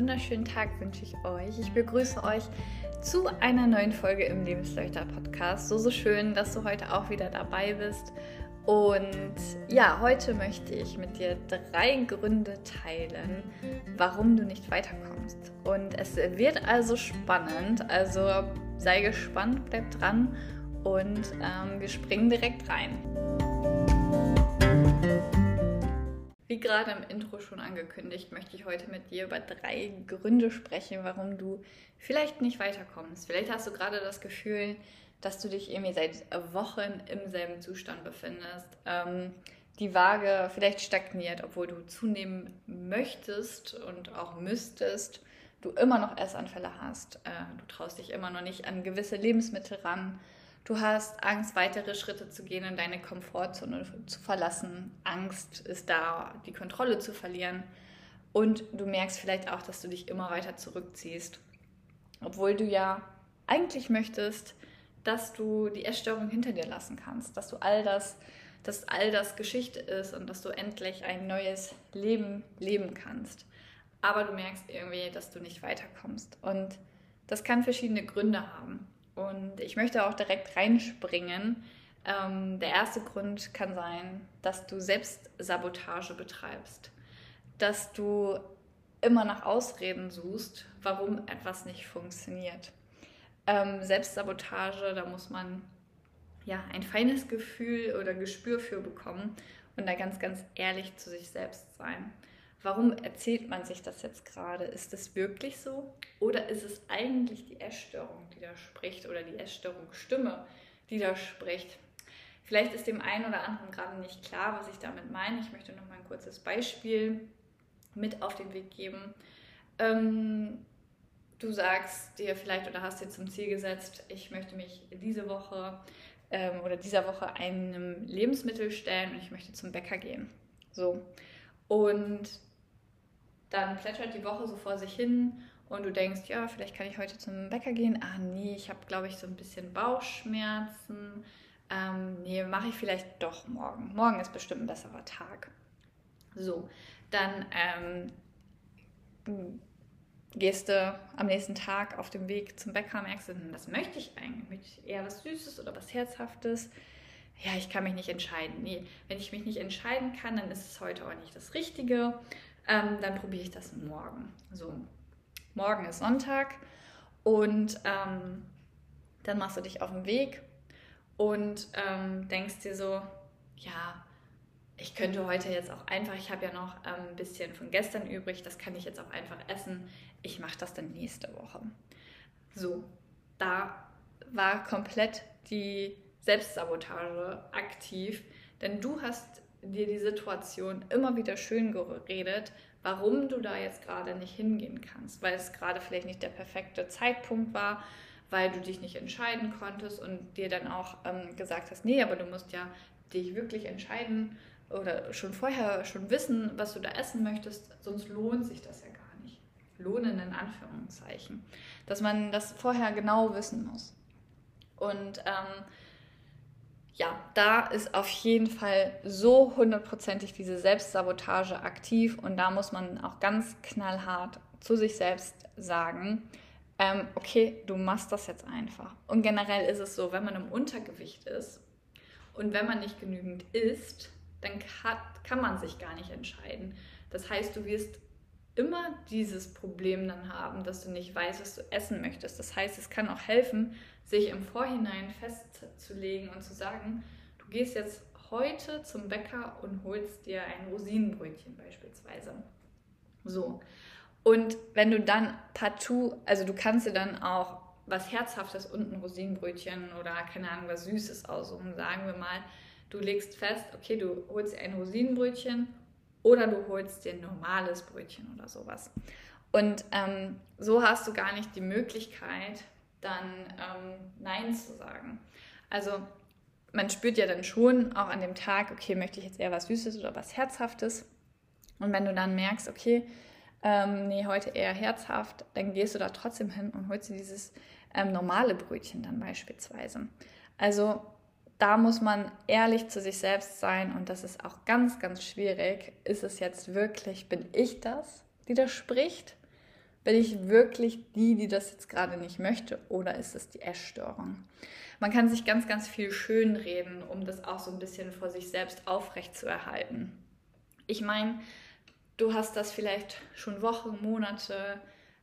wunderschönen Tag wünsche ich euch. Ich begrüße euch zu einer neuen Folge im Lebensleuchter Podcast. So, so schön, dass du heute auch wieder dabei bist. Und ja, heute möchte ich mit dir drei Gründe teilen, warum du nicht weiterkommst. Und es wird also spannend. Also sei gespannt, bleib dran und ähm, wir springen direkt rein. Wie gerade im Intro schon angekündigt, möchte ich heute mit dir über drei Gründe sprechen, warum du vielleicht nicht weiterkommst. Vielleicht hast du gerade das Gefühl, dass du dich irgendwie seit Wochen im selben Zustand befindest. Ähm, die Waage vielleicht stagniert, obwohl du zunehmen möchtest und auch müsstest. Du immer noch Essanfälle hast. Äh, du traust dich immer noch nicht an gewisse Lebensmittel ran Du hast Angst, weitere Schritte zu gehen und deine Komfortzone zu verlassen. Angst ist da, die Kontrolle zu verlieren. Und du merkst vielleicht auch, dass du dich immer weiter zurückziehst. Obwohl du ja eigentlich möchtest, dass du die Essstörung hinter dir lassen kannst, dass du all das, dass all das Geschichte ist und dass du endlich ein neues Leben leben kannst. Aber du merkst irgendwie, dass du nicht weiterkommst. Und das kann verschiedene Gründe haben. Und ich möchte auch direkt reinspringen. Ähm, der erste Grund kann sein, dass du Selbstsabotage betreibst, dass du immer nach Ausreden suchst, warum etwas nicht funktioniert. Ähm, Selbstsabotage, da muss man ja ein feines Gefühl oder Gespür für bekommen und da ganz, ganz ehrlich zu sich selbst sein warum erzählt man sich das jetzt gerade? Ist es wirklich so? Oder ist es eigentlich die Essstörung, die da spricht oder die Essstörungsstimme, die da spricht? Vielleicht ist dem einen oder anderen gerade nicht klar, was ich damit meine. Ich möchte noch mal ein kurzes Beispiel mit auf den Weg geben. Ähm, du sagst dir vielleicht oder hast dir zum Ziel gesetzt, ich möchte mich diese Woche ähm, oder dieser Woche einem Lebensmittel stellen und ich möchte zum Bäcker gehen. So. Und dann plätschert die Woche so vor sich hin und du denkst, ja, vielleicht kann ich heute zum Bäcker gehen. Ah, nee, ich habe, glaube ich, so ein bisschen Bauchschmerzen. Ähm, nee, mache ich vielleicht doch morgen. Morgen ist bestimmt ein besserer Tag. So, dann ähm, gehst du am nächsten Tag auf dem Weg zum Bäcker, merkst du, hm, was möchte ich eigentlich? Möchte ich eher was Süßes oder was Herzhaftes? Ja, ich kann mich nicht entscheiden. Nee, wenn ich mich nicht entscheiden kann, dann ist es heute auch nicht das Richtige ähm, dann probiere ich das morgen. So, morgen ist Sonntag und ähm, dann machst du dich auf den Weg und ähm, denkst dir so, ja, ich könnte heute jetzt auch einfach, ich habe ja noch ähm, ein bisschen von gestern übrig, das kann ich jetzt auch einfach essen. Ich mache das dann nächste Woche. So, da war komplett die Selbstsabotage aktiv, denn du hast dir die Situation immer wieder schön geredet, warum du da jetzt gerade nicht hingehen kannst, weil es gerade vielleicht nicht der perfekte Zeitpunkt war, weil du dich nicht entscheiden konntest und dir dann auch ähm, gesagt hast, nee, aber du musst ja dich wirklich entscheiden oder schon vorher schon wissen, was du da essen möchtest, sonst lohnt sich das ja gar nicht. Lohnen in Anführungszeichen. Dass man das vorher genau wissen muss. Und ähm, ja, da ist auf jeden Fall so hundertprozentig diese Selbstsabotage aktiv und da muss man auch ganz knallhart zu sich selbst sagen, ähm, okay, du machst das jetzt einfach. Und generell ist es so, wenn man im Untergewicht ist und wenn man nicht genügend isst, dann kann, kann man sich gar nicht entscheiden. Das heißt, du wirst immer dieses Problem dann haben, dass du nicht weißt, was du essen möchtest. Das heißt, es kann auch helfen, sich im Vorhinein festzulegen und zu sagen, du gehst jetzt heute zum Bäcker und holst dir ein Rosinenbrötchen beispielsweise. So. Und wenn du dann partout, also du kannst dir dann auch was Herzhaftes und ein Rosinenbrötchen oder keine Ahnung, was Süßes aussuchen. Sagen wir mal, du legst fest, okay, du holst dir ein Rosinenbrötchen oder du holst dir ein normales Brötchen oder sowas. Und ähm, so hast du gar nicht die Möglichkeit, dann ähm, Nein zu sagen. Also man spürt ja dann schon auch an dem Tag, okay, möchte ich jetzt eher was Süßes oder was Herzhaftes. Und wenn du dann merkst, okay, ähm, nee, heute eher herzhaft, dann gehst du da trotzdem hin und holst dir dieses ähm, normale Brötchen dann beispielsweise. Also da muss man ehrlich zu sich selbst sein und das ist auch ganz, ganz schwierig. Ist es jetzt wirklich, bin ich das, die da spricht? Bin ich wirklich die, die das jetzt gerade nicht möchte oder ist es die Essstörung? Man kann sich ganz, ganz viel schönreden, um das auch so ein bisschen vor sich selbst aufrecht zu erhalten. Ich meine, du hast das vielleicht schon Wochen, Monate,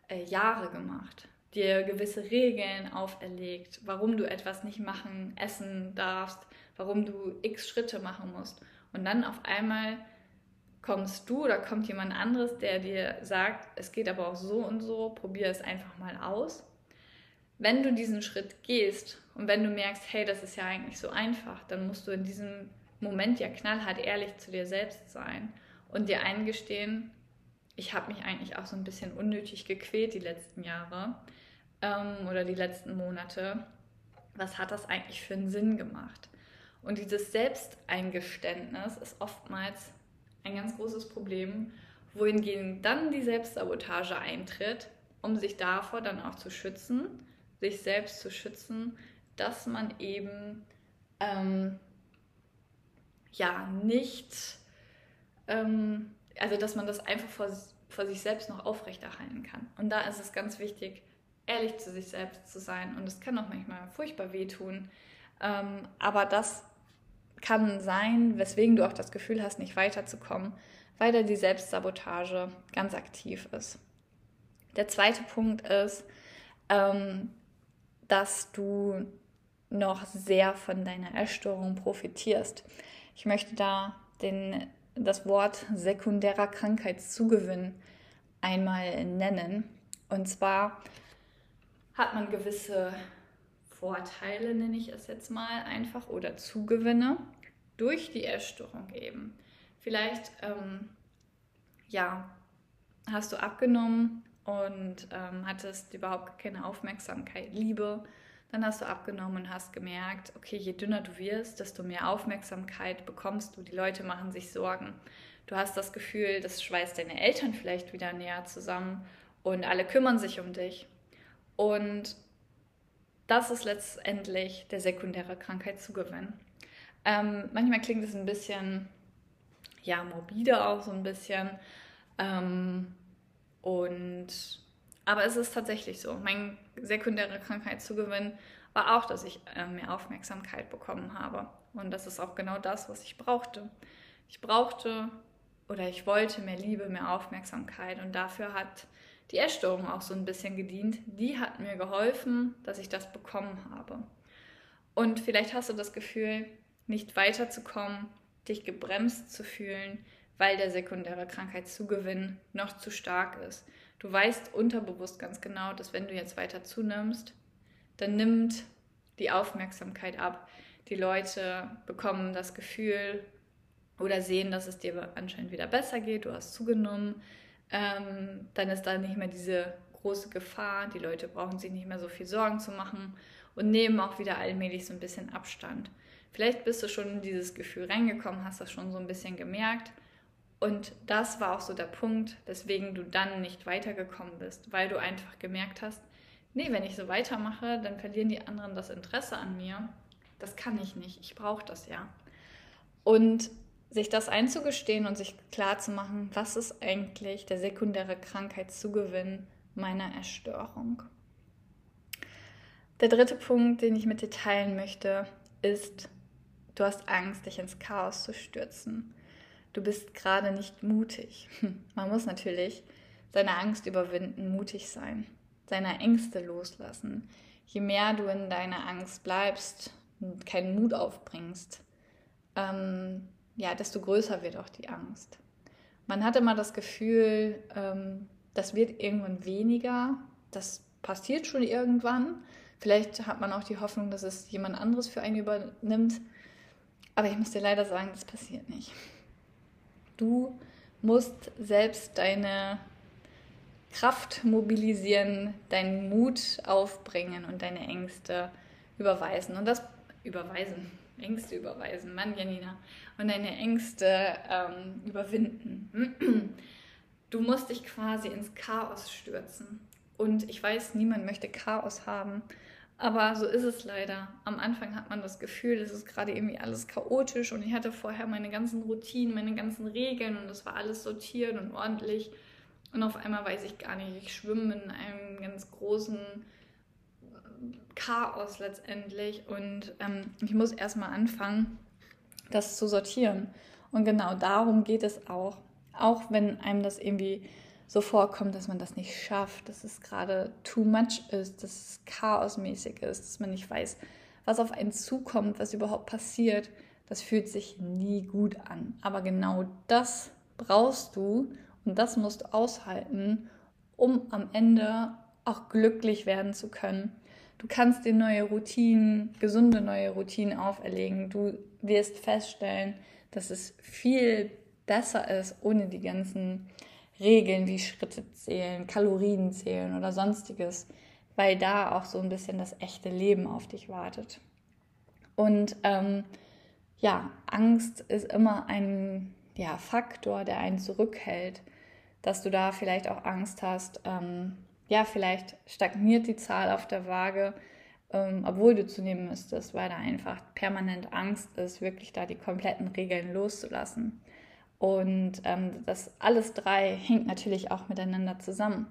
äh, Jahre gemacht, dir gewisse Regeln auferlegt, warum du etwas nicht machen, essen darfst, warum du x Schritte machen musst. Und dann auf einmal kommst du oder kommt jemand anderes, der dir sagt, es geht aber auch so und so, probier es einfach mal aus. Wenn du diesen Schritt gehst und wenn du merkst, hey, das ist ja eigentlich so einfach, dann musst du in diesem Moment ja knallhart ehrlich zu dir selbst sein und dir eingestehen, ich habe mich eigentlich auch so ein bisschen unnötig gequält die letzten Jahre ähm, oder die letzten Monate. Was hat das eigentlich für einen Sinn gemacht? Und dieses Selbsteingeständnis ist oftmals ein ganz großes Problem, wohingegen dann die Selbstsabotage eintritt, um sich davor dann auch zu schützen, sich selbst zu schützen, dass man eben ähm, ja nicht ähm, also dass man das einfach vor, vor sich selbst noch aufrechterhalten kann. Und da ist es ganz wichtig, ehrlich zu sich selbst zu sein. Und es kann auch manchmal furchtbar wehtun. Ähm, aber das kann sein, weswegen du auch das Gefühl hast, nicht weiterzukommen, weil da die Selbstsabotage ganz aktiv ist. Der zweite Punkt ist, ähm, dass du noch sehr von deiner Essstörung profitierst. Ich möchte da den das Wort sekundärer Krankheitszugewinn einmal nennen. Und zwar hat man gewisse Vorteile, nenne ich es jetzt mal einfach, oder Zugewinne durch die Essstörung eben. Vielleicht, ähm, ja, hast du abgenommen und ähm, hattest überhaupt keine Aufmerksamkeit, Liebe dann hast du abgenommen und hast gemerkt, okay, je dünner du wirst, desto mehr Aufmerksamkeit bekommst du. Die Leute machen sich Sorgen. Du hast das Gefühl, das schweißt deine Eltern vielleicht wieder näher zusammen und alle kümmern sich um dich. Und das ist letztendlich der sekundäre Krankheitszugewinn. Ähm, manchmal klingt es ein bisschen, ja, morbide auch so ein bisschen. Ähm, und aber es ist tatsächlich so. Mein sekundärer Krankheitszugewinn war auch, dass ich äh, mehr Aufmerksamkeit bekommen habe. Und das ist auch genau das, was ich brauchte. Ich brauchte oder ich wollte mehr Liebe, mehr Aufmerksamkeit. Und dafür hat die Essstörung auch so ein bisschen gedient. Die hat mir geholfen, dass ich das bekommen habe. Und vielleicht hast du das Gefühl, nicht weiterzukommen, dich gebremst zu fühlen, weil der sekundäre Krankheitszugewinn noch zu stark ist. Du weißt unterbewusst ganz genau, dass wenn du jetzt weiter zunimmst, dann nimmt die Aufmerksamkeit ab. Die Leute bekommen das Gefühl oder sehen, dass es dir anscheinend wieder besser geht, du hast zugenommen. Ähm, dann ist da nicht mehr diese große Gefahr. Die Leute brauchen sich nicht mehr so viel Sorgen zu machen und nehmen auch wieder allmählich so ein bisschen Abstand. Vielleicht bist du schon in dieses Gefühl reingekommen, hast das schon so ein bisschen gemerkt und das war auch so der Punkt, weswegen du dann nicht weitergekommen bist, weil du einfach gemerkt hast, nee, wenn ich so weitermache, dann verlieren die anderen das Interesse an mir. Das kann ich nicht, ich brauche das ja. Und sich das einzugestehen und sich klar zu machen, was ist eigentlich der sekundäre Krankheitszugewinn meiner Erstörung. Der dritte Punkt, den ich mit dir teilen möchte, ist, du hast Angst, dich ins Chaos zu stürzen du bist gerade nicht mutig. Man muss natürlich seine Angst überwinden, mutig sein, seine Ängste loslassen. Je mehr du in deiner Angst bleibst und keinen Mut aufbringst, ähm, ja, desto größer wird auch die Angst. Man hat immer das Gefühl, ähm, das wird irgendwann weniger, das passiert schon irgendwann. Vielleicht hat man auch die Hoffnung, dass es jemand anderes für einen übernimmt. Aber ich muss dir leider sagen, das passiert nicht. Du musst selbst deine Kraft mobilisieren, deinen Mut aufbringen und deine Ängste überweisen. Und das überweisen, Ängste überweisen, Mann, Janina. Und deine Ängste ähm, überwinden. Du musst dich quasi ins Chaos stürzen. Und ich weiß, niemand möchte Chaos haben. Aber so ist es leider. Am Anfang hat man das Gefühl, es ist gerade irgendwie alles chaotisch und ich hatte vorher meine ganzen Routinen, meine ganzen Regeln und es war alles sortiert und ordentlich. Und auf einmal weiß ich gar nicht, ich schwimme in einem ganz großen Chaos letztendlich und ähm, ich muss erstmal anfangen, das zu sortieren. Und genau darum geht es auch. Auch wenn einem das irgendwie so vorkommt, dass man das nicht schafft, dass es gerade too much ist, dass es chaosmäßig ist, dass man nicht weiß, was auf einen zukommt, was überhaupt passiert. Das fühlt sich nie gut an. Aber genau das brauchst du und das musst du aushalten, um am Ende auch glücklich werden zu können. Du kannst dir neue Routinen, gesunde neue Routinen auferlegen. Du wirst feststellen, dass es viel besser ist, ohne die ganzen Regeln wie Schritte zählen, Kalorien zählen oder sonstiges, weil da auch so ein bisschen das echte Leben auf dich wartet. Und ähm, ja, Angst ist immer ein ja, Faktor, der einen zurückhält, dass du da vielleicht auch Angst hast, ähm, ja, vielleicht stagniert die Zahl auf der Waage, ähm, obwohl du zunehmen müsstest, weil da einfach permanent Angst ist, wirklich da die kompletten Regeln loszulassen. Und ähm, das alles drei hängt natürlich auch miteinander zusammen.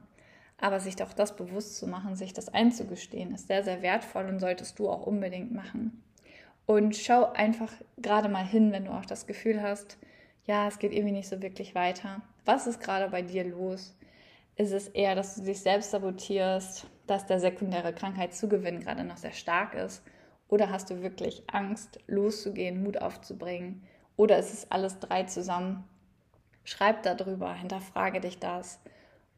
Aber sich doch das bewusst zu machen, sich das einzugestehen, ist sehr, sehr wertvoll und solltest du auch unbedingt machen. Und schau einfach gerade mal hin, wenn du auch das Gefühl hast, ja, es geht irgendwie nicht so wirklich weiter. Was ist gerade bei dir los? Ist es eher, dass du dich selbst sabotierst, dass der sekundäre Krankheitszugewinn gerade noch sehr stark ist? Oder hast du wirklich Angst, loszugehen, Mut aufzubringen? Oder ist es alles drei zusammen? Schreib darüber, hinterfrage dich das.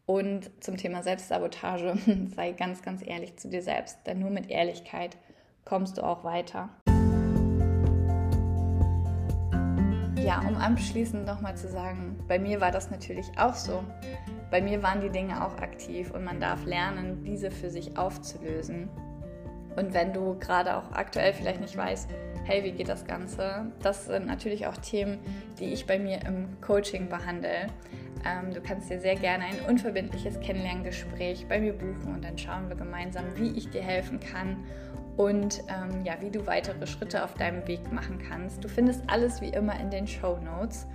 Und zum Thema Selbstsabotage, sei ganz, ganz ehrlich zu dir selbst, denn nur mit Ehrlichkeit kommst du auch weiter. Ja, um abschließend nochmal zu sagen, bei mir war das natürlich auch so bei mir waren die Dinge auch aktiv und man darf lernen, diese für sich aufzulösen. Und wenn du gerade auch aktuell vielleicht nicht weißt, hey, wie geht das Ganze? Das sind natürlich auch Themen, die ich bei mir im Coaching behandle. Ähm, du kannst dir sehr gerne ein unverbindliches Kennenlerngespräch bei mir buchen und dann schauen wir gemeinsam, wie ich dir helfen kann und ähm, ja, wie du weitere Schritte auf deinem Weg machen kannst. Du findest alles wie immer in den Show Notes.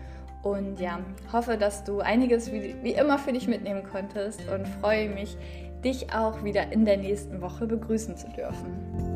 Und ja, hoffe, dass du einiges wie, wie immer für dich mitnehmen konntest und freue mich, dich auch wieder in der nächsten Woche begrüßen zu dürfen.